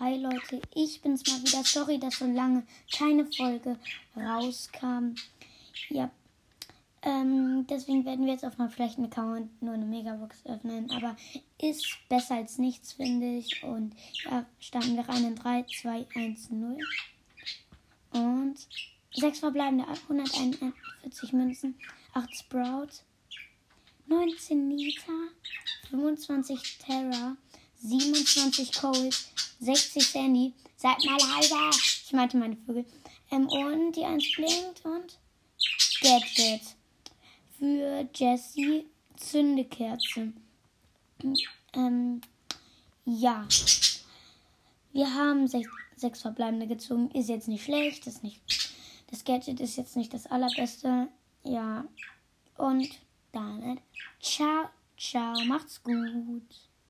Hi Leute, ich bin's mal wieder. Sorry, dass so lange keine Folge rauskam. Ja, ähm, deswegen werden wir jetzt mal vielleicht einen Account nur eine Megabox öffnen. Aber ist besser als nichts, finde ich. Und ja, starten wir rein in 3, 2, 1, 0. Und 6 verbleibende 141 Münzen, 8 Sprout, 19 Nita, 25 Terra, 27 Cold, 60 Sandy. Seid mal halber. Ich meinte meine Vögel. Ähm, und die 1 blinkt und Gadget. Für Jessie Zündekerze. Ähm, ja. Wir haben sechs, sechs verbleibende gezogen. Ist jetzt nicht schlecht. Ist nicht, das Gadget ist jetzt nicht das allerbeste. Ja. Und damit ciao, ciao. Macht's gut.